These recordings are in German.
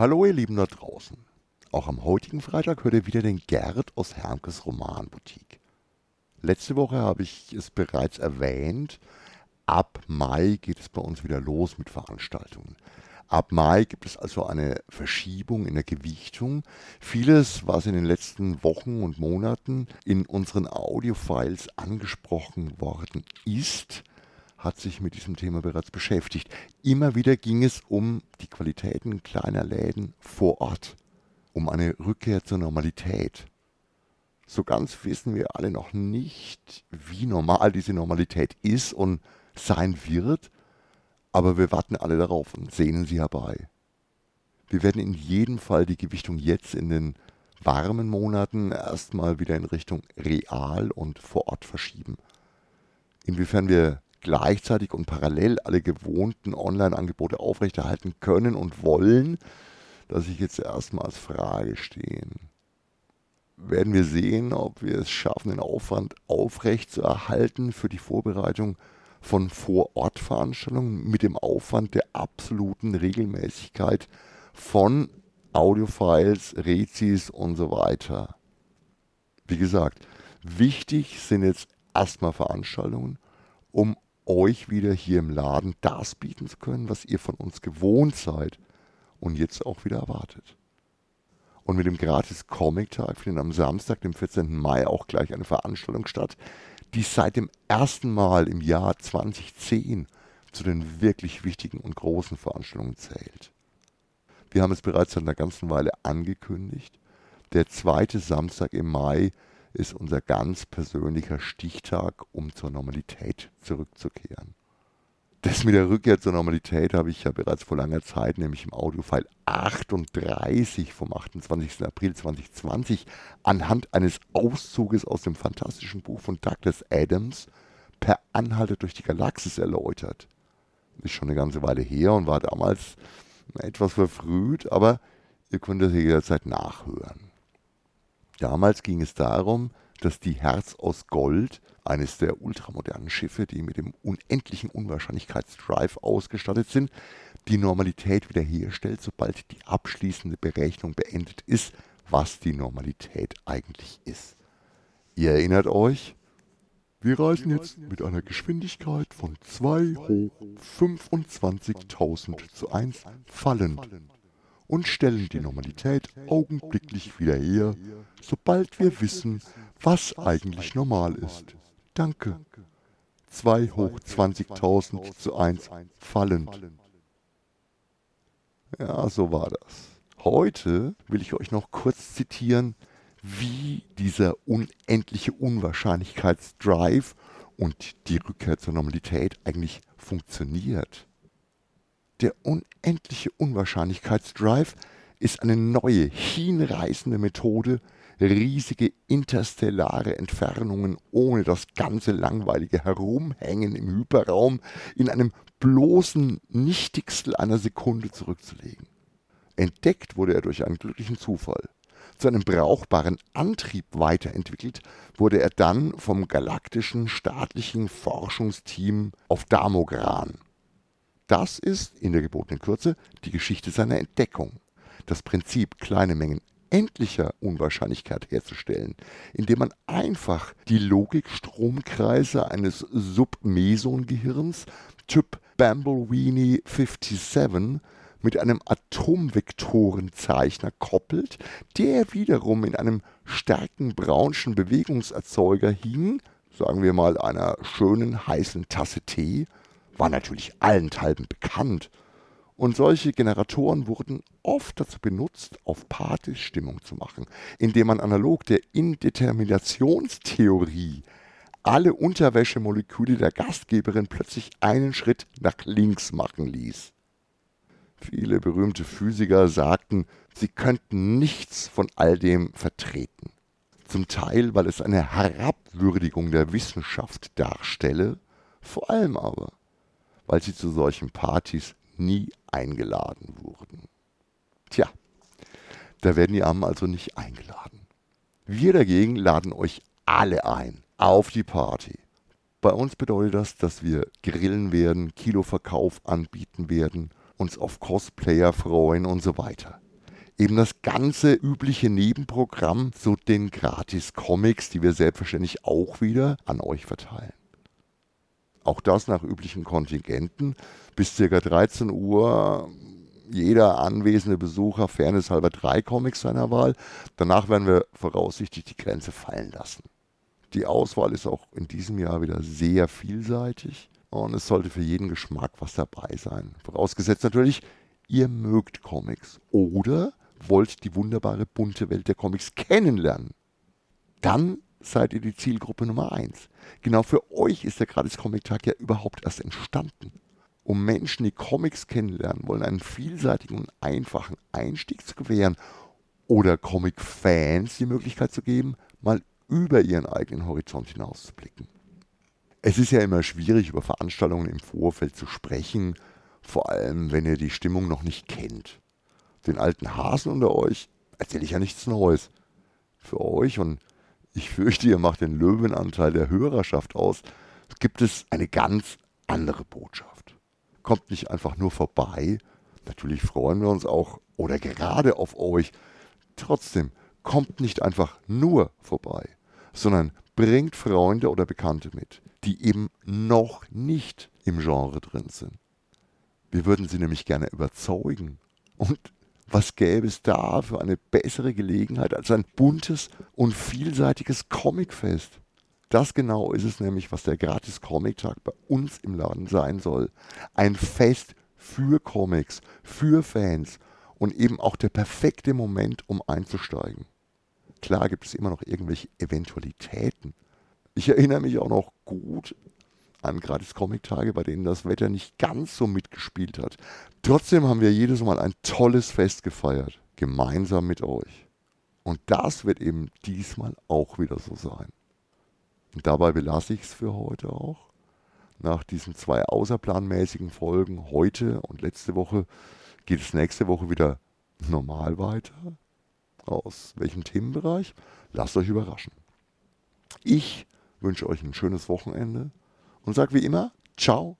Hallo ihr Lieben da draußen. Auch am heutigen Freitag hört ihr wieder den Gerd aus Hermkes Romanboutique. Letzte Woche habe ich es bereits erwähnt, ab Mai geht es bei uns wieder los mit Veranstaltungen. Ab Mai gibt es also eine Verschiebung in der Gewichtung. Vieles, was in den letzten Wochen und Monaten in unseren Audiofiles angesprochen worden ist, hat sich mit diesem Thema bereits beschäftigt. Immer wieder ging es um die Qualitäten kleiner Läden vor Ort, um eine Rückkehr zur Normalität. So ganz wissen wir alle noch nicht, wie normal diese Normalität ist und sein wird, aber wir warten alle darauf und sehnen sie herbei. Wir werden in jedem Fall die Gewichtung jetzt in den warmen Monaten erstmal wieder in Richtung real und vor Ort verschieben. Inwiefern wir gleichzeitig und parallel alle gewohnten Online-Angebote aufrechterhalten können und wollen, dass ich jetzt erstmal als Frage stehen. Werden wir sehen, ob wir es schaffen, den Aufwand aufrecht zu erhalten für die Vorbereitung von Vor-Ort-Veranstaltungen mit dem Aufwand der absoluten Regelmäßigkeit von Audiofiles, Rezis und so weiter. Wie gesagt, wichtig sind jetzt erstmal Veranstaltungen, um euch wieder hier im Laden das bieten zu können, was ihr von uns gewohnt seid und jetzt auch wieder erwartet. Und mit dem gratis Comic-Tag findet am Samstag, dem 14. Mai, auch gleich eine Veranstaltung statt, die seit dem ersten Mal im Jahr 2010 zu den wirklich wichtigen und großen Veranstaltungen zählt. Wir haben es bereits seit einer ganzen Weile angekündigt. Der zweite Samstag im Mai ist unser ganz persönlicher Stichtag, um zur Normalität zurückzukehren. Das mit der Rückkehr zur Normalität habe ich ja bereits vor langer Zeit, nämlich im Audiofile 38 vom 28. April 2020, anhand eines Auszuges aus dem fantastischen Buch von Douglas Adams per Anhalter durch die Galaxis erläutert. Ist schon eine ganze Weile her und war damals etwas verfrüht, aber ihr könnt es jederzeit nachhören. Damals ging es darum, dass die Herz aus Gold, eines der ultramodernen Schiffe, die mit dem unendlichen Unwahrscheinlichkeitsdrive ausgestattet sind, die Normalität wiederherstellt, sobald die abschließende Berechnung beendet ist, was die Normalität eigentlich ist. Ihr erinnert euch? Wir reisen jetzt mit einer Geschwindigkeit von 2 hoch 25.000 zu 1 fallend und stellen die Normalität augenblicklich wieder her, sobald wir wissen, was eigentlich normal ist. Danke. 2 hoch 20.000 zu 1 fallend. Ja, so war das. Heute will ich euch noch kurz zitieren, wie dieser unendliche Unwahrscheinlichkeitsdrive und die Rückkehr zur Normalität eigentlich funktioniert. Der unendliche Unwahrscheinlichkeitsdrive ist eine neue, hinreißende Methode, riesige interstellare Entfernungen ohne das ganze langweilige Herumhängen im Hyperraum in einem bloßen Nichtigstel einer Sekunde zurückzulegen. Entdeckt wurde er durch einen glücklichen Zufall. Zu einem brauchbaren Antrieb weiterentwickelt wurde er dann vom galaktischen staatlichen Forschungsteam auf Damogran das ist in der gebotenen Kürze die Geschichte seiner Entdeckung. Das Prinzip, kleine Mengen endlicher Unwahrscheinlichkeit herzustellen, indem man einfach die Logikstromkreise eines Submeson-Gehirns Typ Bamblewini 57 mit einem Atomvektorenzeichner koppelt, der wiederum in einem starken Brownschen Bewegungserzeuger hing, sagen wir mal einer schönen heißen Tasse Tee, war natürlich allenthalben bekannt. Und solche Generatoren wurden oft dazu benutzt, auf Partys Stimmung zu machen, indem man analog der Indeterminationstheorie alle Unterwäschemoleküle der Gastgeberin plötzlich einen Schritt nach links machen ließ. Viele berühmte Physiker sagten, sie könnten nichts von all dem vertreten. Zum Teil, weil es eine Herabwürdigung der Wissenschaft darstelle, vor allem aber, weil sie zu solchen Partys nie eingeladen wurden. Tja, da werden die Armen also nicht eingeladen. Wir dagegen laden euch alle ein auf die Party. Bei uns bedeutet das, dass wir grillen werden, Kiloverkauf anbieten werden, uns auf Cosplayer freuen und so weiter. eben das ganze übliche Nebenprogramm zu den Gratis-Comics, die wir selbstverständlich auch wieder an euch verteilen. Auch das nach üblichen Kontingenten. Bis ca. 13 Uhr jeder anwesende Besucher fairnesshalber drei Comics seiner Wahl. Danach werden wir voraussichtlich die Grenze fallen lassen. Die Auswahl ist auch in diesem Jahr wieder sehr vielseitig und es sollte für jeden Geschmack was dabei sein. Vorausgesetzt natürlich, ihr mögt Comics oder wollt die wunderbare bunte Welt der Comics kennenlernen. Dann seid ihr die Zielgruppe Nummer 1. Genau für euch ist der Gratis Comic Tag ja überhaupt erst entstanden. Um Menschen, die Comics kennenlernen wollen, einen vielseitigen und einfachen Einstieg zu gewähren oder Comic-Fans die Möglichkeit zu geben, mal über ihren eigenen Horizont hinaus zu blicken. Es ist ja immer schwierig, über Veranstaltungen im Vorfeld zu sprechen, vor allem wenn ihr die Stimmung noch nicht kennt. Den alten Hasen unter euch erzähle ich ja nichts Neues. Für euch und ich fürchte, ihr macht den Löwenanteil der Hörerschaft aus, gibt es eine ganz andere Botschaft. Kommt nicht einfach nur vorbei, natürlich freuen wir uns auch oder gerade auf euch. Trotzdem, kommt nicht einfach nur vorbei, sondern bringt Freunde oder Bekannte mit, die eben noch nicht im Genre drin sind. Wir würden sie nämlich gerne überzeugen. Und was gäbe es da für eine bessere Gelegenheit als ein buntes und vielseitiges Comicfest? Das genau ist es nämlich, was der Gratis Comic Tag bei uns im Laden sein soll. Ein Fest für Comics, für Fans und eben auch der perfekte Moment, um einzusteigen. Klar gibt es immer noch irgendwelche Eventualitäten. Ich erinnere mich auch noch gut an gratis Comic-Tage, bei denen das Wetter nicht ganz so mitgespielt hat. Trotzdem haben wir jedes Mal ein tolles Fest gefeiert, gemeinsam mit euch. Und das wird eben diesmal auch wieder so sein. Und dabei belasse ich es für heute auch. Nach diesen zwei außerplanmäßigen Folgen heute und letzte Woche geht es nächste Woche wieder normal weiter. Aus welchem Themenbereich? Lasst euch überraschen. Ich wünsche euch ein schönes Wochenende und sage wie immer, ciao,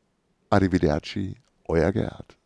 arrivederci, euer Gerhard.